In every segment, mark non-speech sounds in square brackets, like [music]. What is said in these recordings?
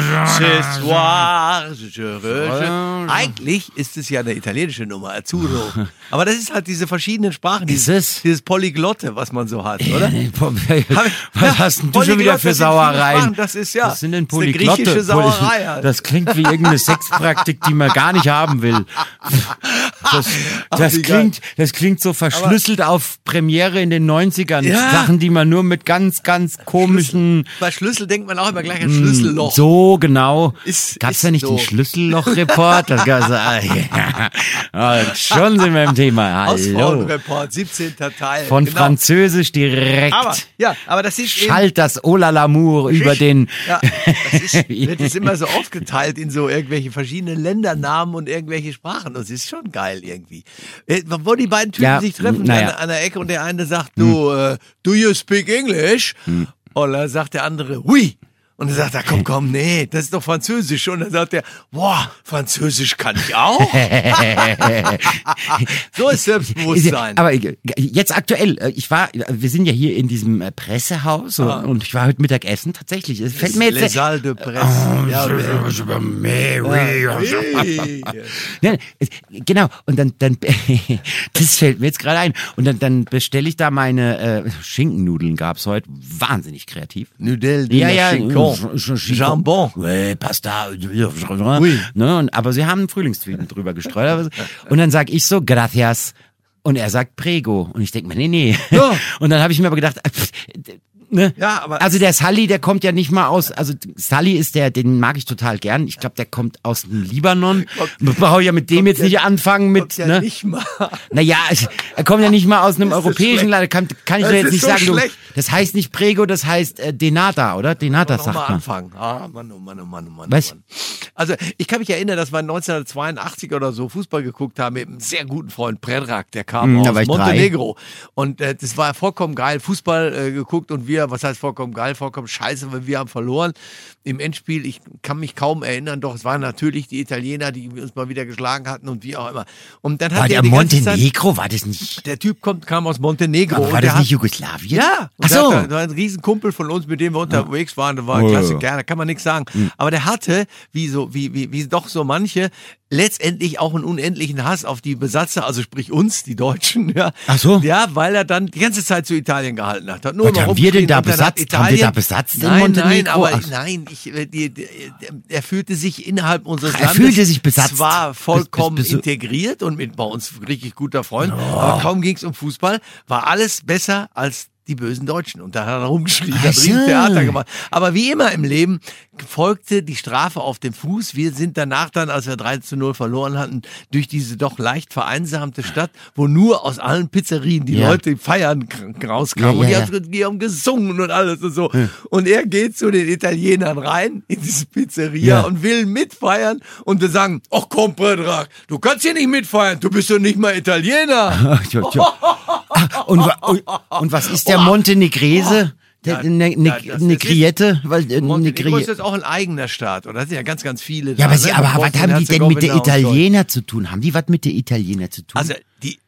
Je ne ne mörder de de de ce soir. Je re- Eigentlich ist es ja eine italienische Nummer, Azzurro. [laughs] Aber das ist halt diese verschiedenen Sprachen, dieses, es? dieses Polyglotte, was man so hat, oder? [laughs] Was hast denn du schon wieder für Sauereien? Das ist ja. Was sind denn das Polyglotte? griechische Sauerei halt. Das klingt wie irgendeine Sexpraktik, die man gar nicht haben will. Das, [laughs] das, klingt, das klingt so verschlüsselt auf Premiere in den 90ern. Ja. Sachen, die man nur mit ganz, ganz komischen... Bei Schlüssel denkt man auch immer gleich an Schlüsselloch. Mm, So, genau. Ist- Gab's ist da nicht so. den Schlüsselloch-Report? [laughs] Ah, ja. Ah, Schon sind wir im Thema. Hallo. Frauenreport, 17. Teil. Von genau. Französisch direkt. Aber, ja, aber das ist Schalt das Ola Lamour über den. Ja, das ist, [laughs] wird es immer so aufgeteilt in so irgendwelche verschiedenen Ländernamen und irgendwelche Sprachen. Das ist schon geil irgendwie. Äh, Wo die beiden Typen Ja, sich treffen naja. an, an der Ecke und der eine sagt, du, äh, do you speak English? Hm. Dann sagt der andere, oui. Und dann sagt er, komm, komm, nee, das ist doch Französisch. Und dann sagt er, boah, Französisch kann ich auch. [laughs] so ist Selbstbewusstsein. Aber jetzt aktuell, äh, ich war, wir sind ja hier in diesem äh, Pressehaus und- und ich war heute Mittag essen, tatsächlich. Es fällt mir jetzt. Salles de Presse. ja, Ja, [laughs] es- genau, und dann, dann [laughs] das fällt mir jetzt gerade ein. Und dann, dann bestelle ich da meine äh, Schinkennudeln, gab's heute. Wahnsinnig kreativ. Nudel de Ja, ja, Chincon. Sch- Jambon. Ouais, Pasta. Oui. Ne, aber sie haben Frühlingszwiebeln drüber gestreut. Und dann sag ich so, gracias. Und er sagt Prego. Und ich denk mir, nee, nee. Ja. Und dann habe ich mir aber gedacht, äh, pff, ne? Ja, aber- Also der Sully, der kommt ja nicht mal aus, also Sully ist der, den mag ich total gern. Ich glaube, der kommt aus dem Libanon. Man braucht ja mit dem jetzt nicht anfangen mit, ja ne? nicht mal. Naja, er kommt ja nicht mal aus einem [laughs] Das europäischen. Land. Kann, kann ich Das doch jetzt nicht so sagen. Du, das heißt nicht Prego, das heißt äh, Denata, oder? Denata sagt man. anfangen. Ah, Mann, oh Mann, oh Mann, oh Mann. Was? Oh Mann. Also, ich kann mich erinnern, dass wir 1982 oder so Fußball geguckt haben mit einem sehr guten Freund Predrag, der kam Hm, aus ich drei. Montenegro. Und äh, das war vollkommen geil. Fußball äh, geguckt und wir, was heißt vollkommen geil, vollkommen scheiße, weil wir haben verloren im Endspiel. Ich kann mich kaum erinnern, doch es waren natürlich die Italiener, die uns mal wieder geschlagen hatten und wie auch immer. Und dann hat War der, der die ganze Zeit, Montenegro, war das nicht? der Typ kommt, kam aus Montenegro. Aber war der das hat- nicht Jugoslawien? ja, Ach der so. hat, da- da war ein Riesenkumpel von uns, mit dem wir unterwegs waren, der war ein Oh, klasse ja. Kerl, da kann man nichts sagen. Hm. Aber der hatte, wie so, wie, wie, wie doch so manche, letztendlich auch einen unendlichen Hass auf die Besatzer, also sprich uns, die Deutschen, [laughs] ja. Ach so. Ja, weil er dann die ganze Zeit zu Italien gehalten hat. hat nur Was haben wir denn rumgeschrien da besetzt? Haben wir da besetzt in nein, Montenegro? Nein, aber Ach nein, ich, äh, die, die, er fühlte sich innerhalb unseres Ach, er Landes fühlte sich besetzt. zwar vollkommen Bis- bis- bis- integriert und mit bei uns richtig guter Freund, aber kaum ging es um Fußball, war alles besser als die bösen Deutschen. Und da hat er rumgeschrien, hat riesen Theater gemacht. Aber wie immer im Leben folgte die Strafe auf dem Fuß. Wir sind danach dann, als wir 3 zu 0 verloren hatten, durch diese doch leicht vereinsamte Stadt, wo nur aus allen Pizzerien die Ja. Leute feiern rauskamen. Ja, und die, ja, haben, die haben gesungen und alles und so. Und er geht zu den Italienern rein in diese Pizzeria und will mitfeiern und wir sagen, ach komm, Predrag, du kannst hier nicht mitfeiern, du bist doch nicht mal Italiener. [laughs] Ah, und, und, und was ist der Montenegrese? Der, Ja, ne, ne, ja, das- Negriette? Weil, äh, Montenegro ist jetzt auch ein eigener Staat, oder? Das sind ja ganz, ganz viele. ja, da, aber, sie, ne? aber was haben die denn mit der. Italiener zu tun? Haben die was mit der Italiener zu tun? Also, die,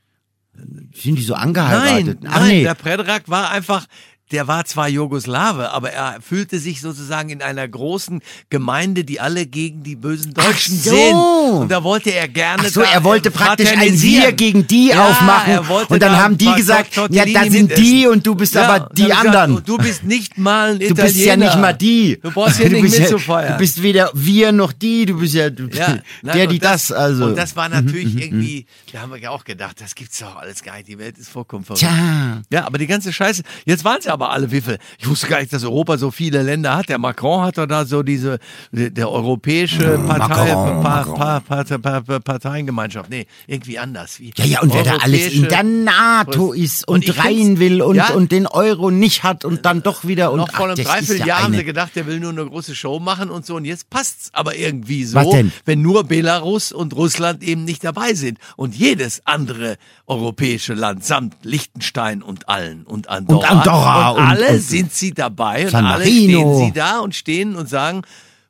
Sind die so nein, angeheiratet? Ach nein, nee. der Predrag war einfach, der war zwar Jugoslawe, aber er fühlte sich sozusagen in einer großen Gemeinde, die alle gegen die bösen Deutschen so. sind. Und da wollte er gerne. Ach so, er wollte praktisch ein. Wir gegen die Ja, aufmachen. Und dann da haben die gesagt, ja, da sind die und du bist Ja, aber die er gesagt, anderen. Du bist nicht mal ein [laughs] Du Italiener. bist ja nicht mal die. Du brauchst [laughs] hier Du nicht bist ja-. Du bist weder wir noch die, du bist ja, du, Ja, nein, der, die das, also. Und das war natürlich irgendwie, da haben wir ja auch gedacht, das gibt's doch alles gar nicht. Die Welt ist vollkommen verrückt. Tja. Ja, aber die ganze Scheiße, jetzt waren sie aber alle, viel? Ich wusste gar nicht, dass Europa so viele Länder hat. Der Macron hat doch da so diese, der, europäische Partei, Macron, pa, Macron. pa, pa, pa, pa, Parteiengemeinschaft. Nee, irgendwie anders. Wie Ja, ja, und wer da alles in der NATO ist und, rein will und, ja. und den Euro nicht hat und dann doch wieder und noch vor einem Dreivierteljahr haben sie gedacht, der will nur eine große Show machen und so. Und jetzt passt's aber irgendwie so, wenn nur Belarus und Russland eben nicht dabei sind. Und jedes andere europäische Land samt Liechtenstein und allen und Andorra. Und Andorra Und und- alle und sind sie dabei und alle stehen sie da und stehen und sagen,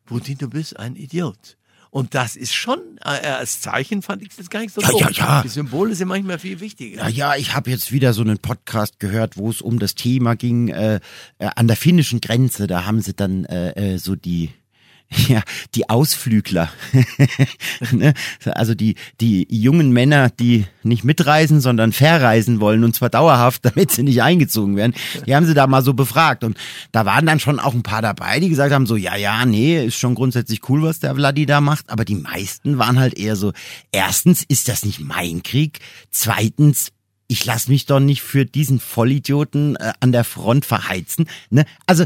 Putin, du bist ein Idiot. Und das ist schon, äh, als Zeichen fand ich das gar nicht so Ja, ja, ja. Die Symbole sind manchmal viel wichtiger. Ja, ja, ich habe jetzt wieder so einen Podcast gehört, wo es um das Thema ging, äh, äh, an der finnischen Grenze. Da haben sie dann äh, äh, so die [laughs] ja, die Ausflügler, [laughs] ne? also die, die jungen Männer, die nicht mitreisen, sondern verreisen wollen und zwar dauerhaft, [laughs] damit sie nicht eingezogen werden, die haben sie da mal so befragt und da waren dann schon auch ein paar dabei, die gesagt haben so, ja, ja, nee, ist schon grundsätzlich cool, was der Vladi da macht, aber die meisten waren halt eher so, erstens ist das nicht mein Krieg, zweitens ich lass mich doch nicht für diesen Vollidioten äh, an der Front verheizen. Ne? Also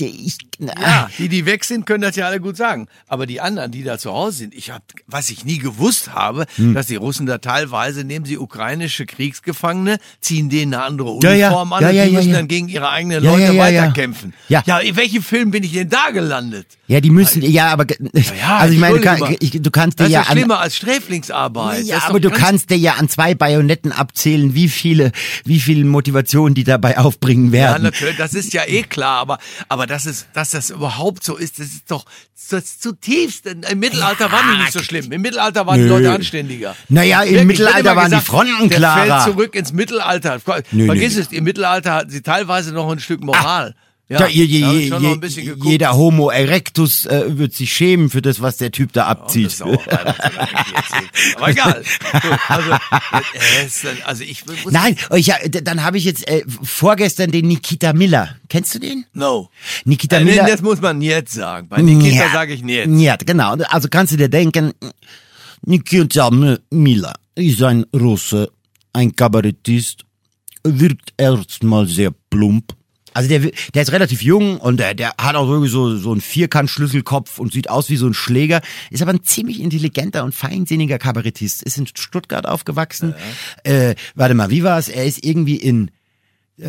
ich, Ja, die, die weg sind, können das ja alle gut sagen. Aber die anderen, die da zu Hause sind, ich habe, was ich nie gewusst habe, Hm. dass die Russen da teilweise nehmen sie ukrainische Kriegsgefangene, ziehen denen eine andere Ja, ja. Uniform an Ja, und ja, die ja, müssen ja. dann gegen ihre eigenen Ja, Leute ja, ja, ja. weiterkämpfen. Ja. ja, in welchem Film bin ich denn da gelandet? Ja, die müssen, ja, aber Ja, also ich meine, du, kann, ich, du kannst dir Das ist ja ja an, schlimmer als Sträflingsarbeit. Ja, aber du kannst dir ja an zwei Bajonetten abzählen, wie viele, wie viele Motivationen die dabei aufbringen Ja, werden. natürlich, das ist ja eh klar, aber, aber dass, es, dass das überhaupt so ist, das ist doch das zutiefst. Im Mittelalter waren die nicht so schlimm. Im Mittelalter waren die Nö. Leute anständiger. Naja, im Wirklich, Mittelalter waren die Fronten der klarer. fällt zurück ins Mittelalter. Nö, Vergiss nö. es, im Mittelalter hatten sie teilweise noch ein Stück Moral. Ja, Ja, je, je, je, jeder Homo erectus äh, wird sich schämen für das, was der Typ da Oh, abzieht. erzählt. Aber egal. Also, äh, also ich Nein, oh, ich, ja, dann habe ich jetzt äh, vorgestern den Nikita Miller. Kennst du den? No. Nikita Äh, Miller. das muss man jetzt sagen. Bei Nikita sage ich nicht. Ja, genau. Also kannst du dir denken, Nikita Miller ist ein Russe, ein Kabarettist, wirkt erstmal sehr plump. Also der, der ist relativ jung und der, der hat auch irgendwie so, so einen Vierkant-Schlüsselkopf und sieht aus wie so ein Schläger, ist aber ein ziemlich intelligenter und feinsinniger Kabarettist, ist in Stuttgart aufgewachsen. Äh, warte mal, wie war es? Er ist irgendwie in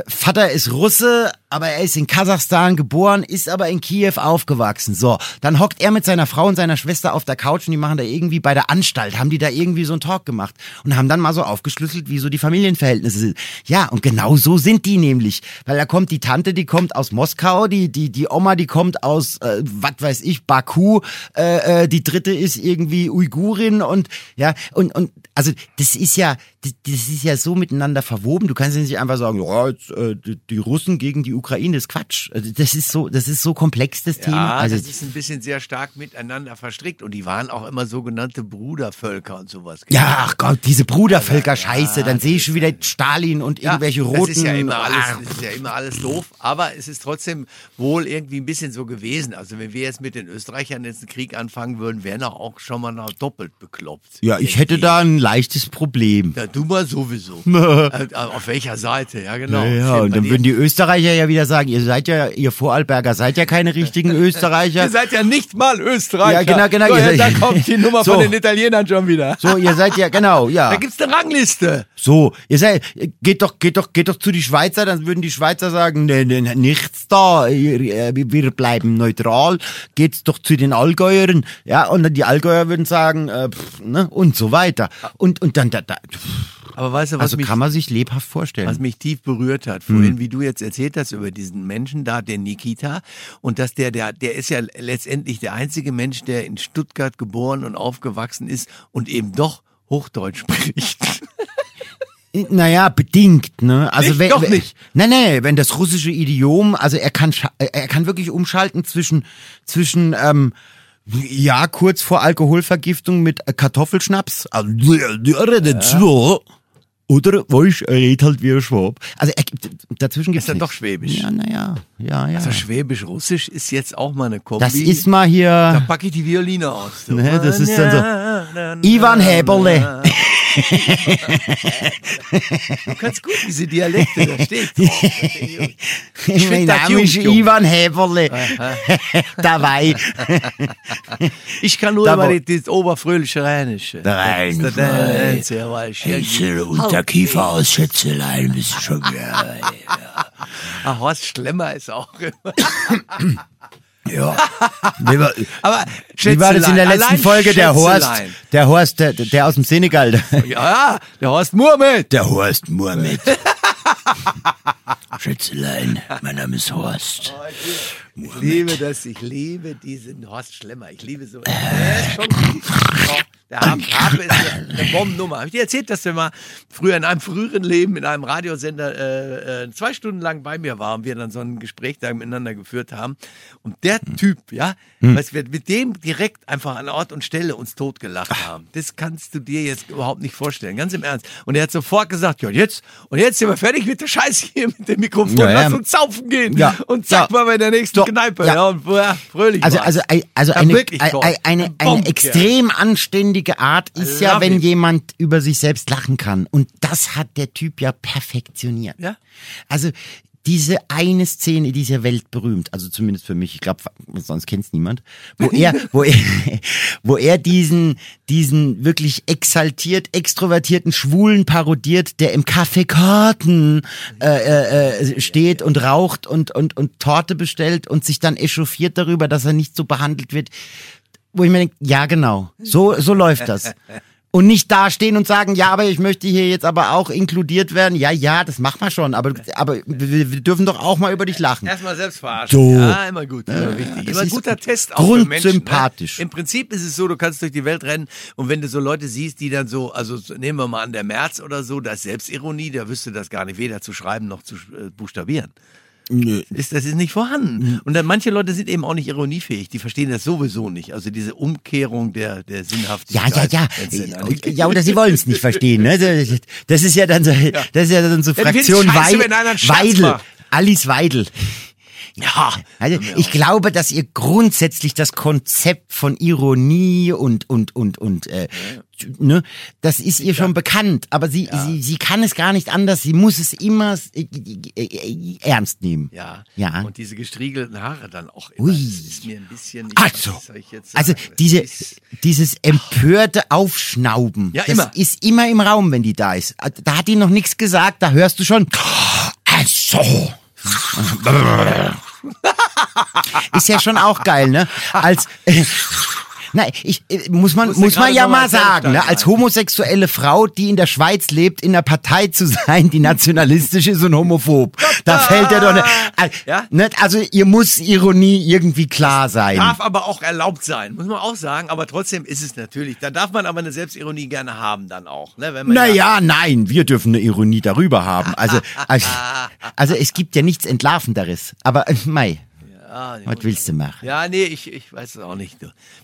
Vater ist Russe, aber er ist in Kasachstan geboren, ist aber in Kiew aufgewachsen. So, dann hockt er mit seiner Frau und seiner Schwester auf der Couch und die machen da irgendwie bei der Anstalt, haben die da irgendwie so einen Talk gemacht und haben dann mal so aufgeschlüsselt, wie so die Familienverhältnisse sind. Ja, und genau so sind die nämlich, weil da kommt die Tante, die kommt aus Moskau, die die die Oma, die kommt aus äh, was weiß ich, Baku, äh, äh, die dritte ist irgendwie Uigurin und ja, und und also das ist ja das, das ist ja so miteinander verwoben. Du kannst ja nicht einfach sagen, äh, die, die Russen gegen die Ukraine ist Quatsch. Also das ist so, das ist so komplex das Thema. Ja, Also das ist ein bisschen sehr stark miteinander verstrickt und die waren auch immer sogenannte Brudervölker und sowas. ja, ach Gott, diese Brudervölker-Scheiße. Dann sehe ich schon wieder Stalin und Ja, irgendwelche roten. Das ist ja immer alles, Ah, das ist ja immer alles doof, aber es ist trotzdem wohl irgendwie ein bisschen so gewesen. Also wenn wir jetzt mit den Österreichern jetzt einen Krieg anfangen würden, wären wir auch schon mal noch doppelt bekloppt. ja, ich hätte da ein leichtes Problem. Ja, du mal sowieso. [laughs] äh, auf welcher Seite, ja genau. Ja, und dann würden die Österreicher ja wieder sagen, ihr seid ja, ihr Vorarlberger seid ja keine richtigen [laughs] Österreicher. Ihr seid ja nicht mal Österreicher. Ja, genau, genau. So, ja, da kommt die Nummer [laughs] So. von den Italienern schon wieder. So, ihr seid ja, genau, ja. Da gibt's eine Rangliste. So, ihr seid, geht doch, geht doch, geht doch zu die Schweizer, dann würden die Schweizer sagen, nee, nee, nichts da, äh, wir bleiben neutral, geht's doch zu den Allgäuern, ja, und dann die Allgäuer würden sagen, äh, pff, ne, und so weiter. Und, und dann, da, da, Aber weißt du, was also mich kann man sich lebhaft vorstellen. was mich tief berührt hat, vorhin, wie du jetzt erzählt hast über diesen Menschen da, den Nikita, und dass der, der, der ist ja letztendlich der einzige Mensch, der in Stuttgart geboren und aufgewachsen ist und eben doch Hochdeutsch spricht. Naja, bedingt, ne? Also Nicht? wenn, Doch nicht. Nee, nee, wenn das russische Idiom, also er kann er kann wirklich umschalten zwischen zwischen ähm, ja, kurz vor Alkoholvergiftung mit äh, Kartoffelschnaps. Also, so. Oder, er redet halt wie ein Schwab. Also, er, dazwischen gibt's Ist dann nichts. doch Schwäbisch. Ja, naja, ja, ja. Also Schwäbisch-Russisch ist jetzt auch mal eine Kombi. das ist mal da hier, packe ich die Violine aus. du. Ne, das ist dann so, Ivan Häberle. Du kannst gut diese Dialekte, da steht drauf. mein Name ist. Ivan Häberle. [laughs] Dabei. [laughs] Ich kann nur immer das, oberfröhliche Rheinische. Der weil ich irgendwie- Unterkiefer aus Schätzelein bist schon. [laughs] Ah, Horst Schlemmer ist auch immer. Ja. Wie war, [laughs] Aber wie war das in der letzten Folge? Der Horst, der Horst, der, der aus dem Senegal. Ja, der Horst Murmet. Der Horst Mohammed. Schätzelein, mein Name ist Horst. Ich liebe das, ich liebe diesen Horst Schlemmer. Ich liebe so. [laughs] Der Der Harpe ist eine, eine Bombennummer. Habe ich dir erzählt, dass der mal früher in einem früheren Leben in einem Radiosender äh, äh, zwei Stunden lang bei mir war und wir dann so ein Gespräch da miteinander geführt haben. Und der Typ, ja, was wir mit dem direkt einfach an Ort und Stelle uns totgelacht haben, das kannst du dir jetzt überhaupt nicht vorstellen. Ganz im Ernst. Und er hat sofort gesagt, ja, jetzt, und jetzt sind wir fertig mit der Scheiße hier mit dem Mikrofon. Ja, ja. Lass uns saufen gehen. Ja. Und zack, Ja. mal bei der nächsten So. Kneipe. Ja. Und ja, fröhlich. Also, also, also Ja, eine, eine, Ein eine Bombenkerl. extrem anständige Art ist ja, wenn it. jemand über sich selbst lachen kann. Und das hat der Typ ja perfektioniert. Ja. Also diese eine Szene, die ist ja weltberühmt, also zumindest für mich, ich glaube, sonst kennt's niemand, wo er, [laughs] wo er, wo er diesen, diesen wirklich exaltiert, extrovertierten Schwulen parodiert, der im Café Karten äh, äh, äh, steht und raucht und, und, und Torte bestellt und sich dann echauffiert darüber, dass er nicht so behandelt wird. Wo ich mir denke, ja genau, so, so läuft das. Und nicht dastehen und sagen, ja, aber ich möchte hier jetzt aber auch inkludiert werden. Ja, ja, das machen wir schon, aber, aber wir, wir dürfen doch auch mal über dich lachen. Erstmal selbst verarschen. So. Ja, immer gut. Immer wichtig. das Immer ein ist guter Test auch für Menschen. grundsympathisch. Ne? Im Prinzip ist es so, du kannst durch die Welt rennen und wenn du so Leute siehst, die dann so, also so- nehmen wir mal an der März oder so, da ist Selbstironie, der wüsste das gar nicht weder zu schreiben noch zu äh, buchstabieren. Nö. Ist, das ist nicht vorhanden. Und dann manche Leute sind eben auch nicht ironiefähig, die verstehen das sowieso nicht. Also diese Umkehrung der, der Ja, Sinnhaftigkeit. ja, ja. angeht. Ja, oder sie wollen es nicht verstehen, ne? Das- ist ja dann so, das ist ja dann so Ja, Fraktion scheiße, Weidel. macht. Alice Weidel. Ja, Also ich glaube, dass ihr grundsätzlich das Konzept von Ironie und und und und äh, ne, das ist ihr schon bekannt, aber sie sie sie kann es gar nicht anders. Sie muss es immer äh, äh, ernst nehmen. Ja. Ja. Und diese gestriegelten Haare dann auch immer. Ui. Ist mir ein bisschen. Also, sagen? also diese, ist- dieses empörte Aufschnauben, Ja, das immer. ist immer im Raum, wenn die da ist. Da hat die noch nichts gesagt, da hörst du schon. Also. [laughs] ist ja schon auch geil, ne? Als [laughs] Nein, ich äh, muss man Musste muss man ja mal sagen, ne, als homosexuelle Frau, die in der Schweiz lebt, in einer Partei zu [laughs] sein, die nationalistisch ist und homophob. Da fällt ja doch ne, Ja? ne, also ihr muss Ironie irgendwie klar sein. Darf aber auch erlaubt sein, muss man auch sagen. Aber trotzdem ist es natürlich. Da darf man aber eine Selbstironie gerne haben dann auch. Ne? Wenn man Naja, nein, wir dürfen eine Ironie darüber haben. Also, also, also es gibt ja nichts Entlarvenderes. Aber äh, Mai, Ja, was willst du machen? ja, nee, ich, ich weiß es auch nicht.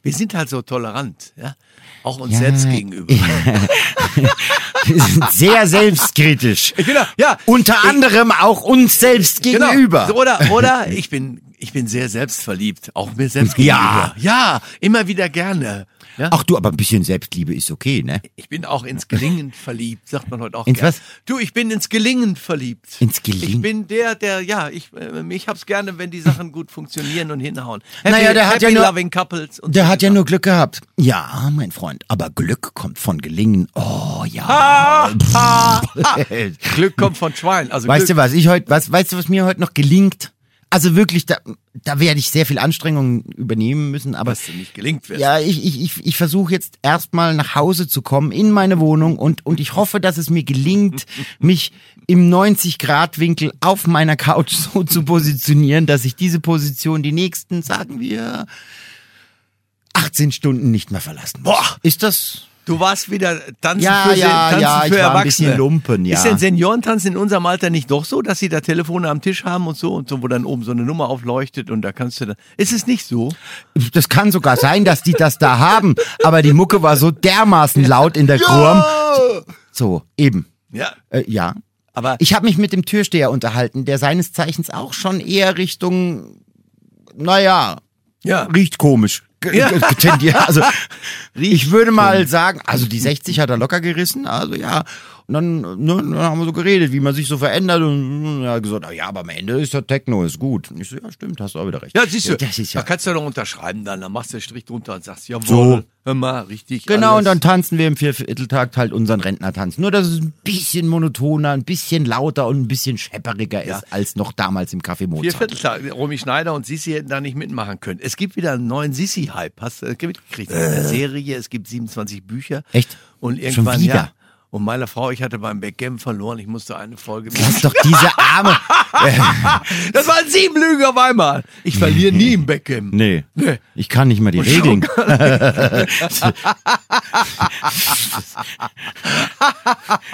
Wir sind halt so tolerant, ja. Auch uns Ja. selbst gegenüber. [laughs] Wir sind sehr selbstkritisch. Ich da, ja. Unter anderem auch uns selbst Genau. gegenüber. So, Oder, oder ich bin, ich bin sehr selbstverliebt. Auch mir selbst Ja. gegenüber. Ja, immer wieder gerne. Ja? Ach du, aber ein bisschen Selbstliebe ist okay, ne? Ich bin auch ins Gelingen verliebt, sagt man heute auch. Ins gern. was? Du, ich bin ins Gelingen verliebt. Ins Gelingen? Ich bin der, der, ja, ich, äh, ich hab's gerne, wenn die Sachen gut funktionieren und hinhauen. Happy, Naja, der hat ja nur- loving couples. Und Der so hat ja nur Glück gehabt. Ja, mein Freund, aber Glück kommt von Gelingen. Oh ja. [laughs] Glück kommt von Schwein. Also Weißt Glück, du was, ich heute, was, weißt du, was mir heute noch gelingt? Also wirklich, da, da werde ich sehr viel Anstrengung übernehmen müssen, aber was dir nicht gelingt wird. ja, ich, ich, ich, ich versuche jetzt erstmal nach Hause zu kommen in meine Wohnung und, und ich hoffe, dass es mir gelingt, [laughs] mich im 90-Grad-Winkel auf meiner Couch so zu positionieren, dass ich diese Position die nächsten, sagen wir, 18 Stunden nicht mehr verlassen muss. Boah. Ist das Du warst wieder tanzen Ja, für, ja, tanzen ja, für ein Erwachsene. bisschen Lumpen, ja. Ist denn Seniorentanzen in unserem Alter nicht doch so, dass sie da Telefone am Tisch haben und so und so, wo dann oben so eine Nummer aufleuchtet und da kannst du dann. Ist es nicht so? Das kann sogar sein, dass die das da haben, aber die Mucke war so dermaßen laut in der Kurm. So, eben. Ja. Äh, ja. Aber Ich habe mich mit dem Türsteher unterhalten, der seines Zeichens auch schon eher Richtung, naja, ja. riecht komisch. Ja. Tendiert. Also [laughs] ich würde mal sagen, also die 60 hat er locker gerissen, also ja. Dann, ne, dann haben wir so geredet, wie man sich so verändert und er hat gesagt, na ja, aber am Ende ist der Techno ist gut. Und ich so, ja stimmt, hast du auch wieder recht. Ja, siehst du, das ist ja da kannst du doch unterschreiben dann, dann machst du den Strich drunter und sagst, jawohl, So. hör mal, richtig. Genau, alles. und dann tanzen wir im Viervierteltakt halt unseren Rentnertanz. Nur, dass es ein bisschen monotoner, ein bisschen lauter und ein bisschen schepperiger Ja. ist als noch damals im Café Mozart. Vierteltag. Romy Schneider und Sissi hätten da nicht mitmachen können. Es gibt wieder einen neuen Sissi-Hype. Hast du äh, mitgekriegt? Eine Serie, es gibt 27 Bücher. Echt? Und irgendwann, ja. Und meine Frau, ich hatte beim Backgammon verloren. Ich musste eine Folge. Lass doch diese Arme. [laughs] das waren sieben Lügen auf einmal. Ich verliere nie im Backgammon. Nee. Nee. Ich kann nicht mal die Regeln.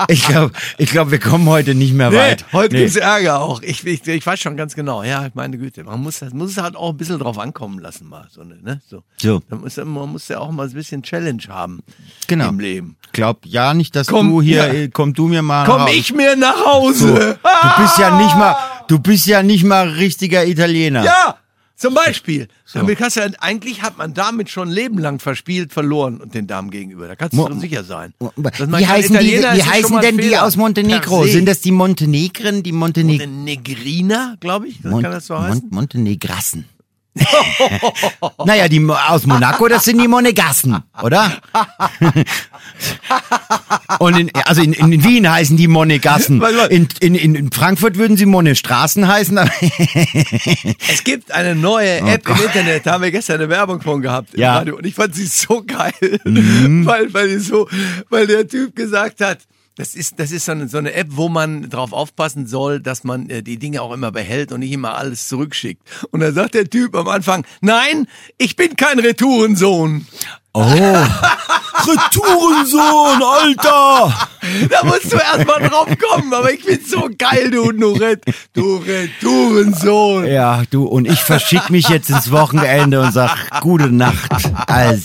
ich glaube, ich glaub, wir kommen heute nicht mehr Nee, weit. heute Nee. gibt's Ärger auch. Ich, ich, ich weiß schon ganz genau. Ja, meine Güte. Man muss, das muss es halt auch ein bisschen drauf ankommen lassen, mal. So, ne? so. So. Da muss, man muss ja auch mal ein bisschen Challenge haben Genau. im Leben. Glaub ja nicht, dass Komm, du hier, ja. äh, komm du mir mal Komm nach Hause. ich mir nach Hause. Du bist ja nicht mal, du bist ja nicht mal richtiger Italiener. Ja, zum Beispiel. Damit kannst du, eigentlich hat man damit schon ein Leben lang verspielt, verloren und den Damen gegenüber. Da kannst du schon sicher sein. Wie heißen, die, wie heißen denn die Fehler. aus Montenegro? Sind das die Montenegren, die Monteneg Eine Negrina, glaube ich? Mon kann das so heißen? Mon Montenegrassen? [laughs] naja, die aus Monaco, das sind die Monegassen, oder? [laughs] [laughs] Und in, also in, in Wien heißen die mal. In, in, in Frankfurt würden sie Monestraßen heißen. [laughs] Es gibt eine neue App im Internet, da haben wir gestern eine Werbung von gehabt. Ja. Mhm. Radio. Und ich fand sie so geil, [laughs] weil, weil, die so, weil der Typ gesagt hat, das ist, das ist so eine, so eine App, wo man drauf aufpassen soll, dass man äh, die Dinge auch immer behält und nicht immer alles zurückschickt. Und dann sagt der Typ am Anfang, nein, ich bin kein Retourensohn. Oh. Retourensohn, Alter! Da musst du erst mal drauf kommen, aber ich find's so geil, du, du, Ret du Retourensohn. Ja, du, und ich verschick mich jetzt ins Wochenende und sag gute Nacht. Also.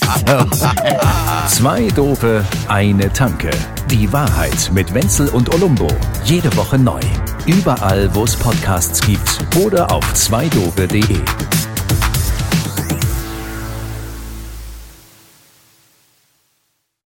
Zwei Dope, eine Tanke. Die Wahrheit mit Wenzel und Olumbo. Jede Woche neu. Überall, wo es Podcasts gibt oder auf zweidope.de.